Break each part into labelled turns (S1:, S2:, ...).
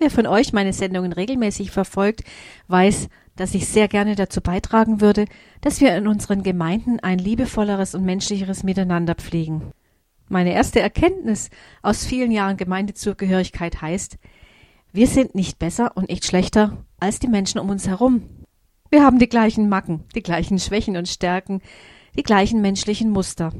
S1: Wer von euch meine Sendungen regelmäßig verfolgt, weiß, dass ich sehr gerne dazu beitragen würde, dass wir in unseren Gemeinden ein liebevolleres und menschlicheres Miteinander pflegen. Meine erste Erkenntnis aus vielen Jahren Gemeindezugehörigkeit heißt, wir sind nicht besser und nicht schlechter als die Menschen um uns herum. Wir haben die gleichen Macken, die gleichen Schwächen und Stärken, die gleichen menschlichen Muster.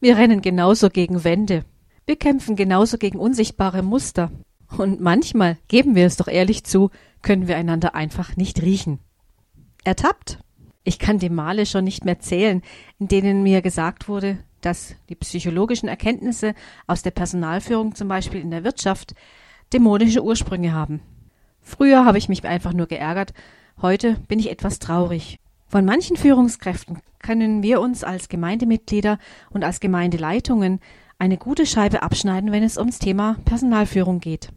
S1: Wir rennen genauso gegen Wände. Wir kämpfen genauso gegen unsichtbare Muster. Und manchmal, geben wir es doch ehrlich zu, können wir einander einfach nicht riechen. Ertappt? Ich kann die Male schon nicht mehr zählen, in denen mir gesagt wurde, dass die psychologischen Erkenntnisse aus der Personalführung zum Beispiel in der Wirtschaft dämonische Ursprünge haben. Früher habe ich mich einfach nur geärgert, heute bin ich etwas traurig. Von manchen Führungskräften können wir uns als Gemeindemitglieder und als Gemeindeleitungen eine gute Scheibe abschneiden, wenn es ums Thema Personalführung geht.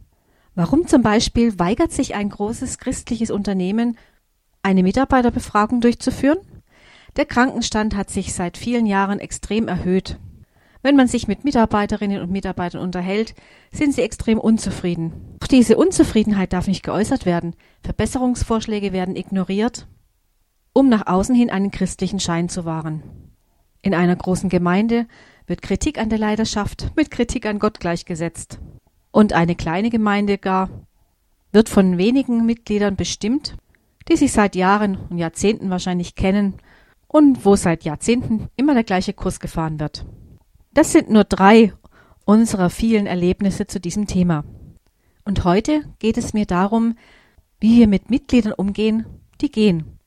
S1: Warum zum Beispiel weigert sich ein großes christliches Unternehmen, eine Mitarbeiterbefragung durchzuführen? Der Krankenstand hat sich seit vielen Jahren extrem erhöht. Wenn man sich mit Mitarbeiterinnen und Mitarbeitern unterhält, sind sie extrem unzufrieden. Doch diese Unzufriedenheit darf nicht geäußert werden. Verbesserungsvorschläge werden ignoriert, um nach außen hin einen christlichen Schein zu wahren. In einer großen Gemeinde wird Kritik an der Leidenschaft mit Kritik an Gott gleichgesetzt. Und eine kleine Gemeinde gar wird von wenigen Mitgliedern bestimmt, die sich seit Jahren und Jahrzehnten wahrscheinlich kennen und wo seit Jahrzehnten immer der gleiche Kurs gefahren wird. Das sind nur drei unserer vielen Erlebnisse zu diesem Thema. Und heute geht es mir darum, wie wir mit Mitgliedern umgehen, die gehen.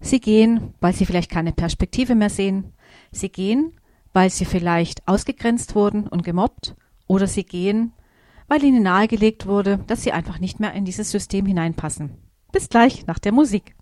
S1: Sie gehen, weil sie vielleicht keine Perspektive mehr sehen. Sie gehen, weil sie vielleicht ausgegrenzt wurden und gemobbt. Oder sie gehen, weil ihnen nahegelegt wurde, dass sie einfach nicht mehr in dieses System hineinpassen. Bis gleich nach der Musik.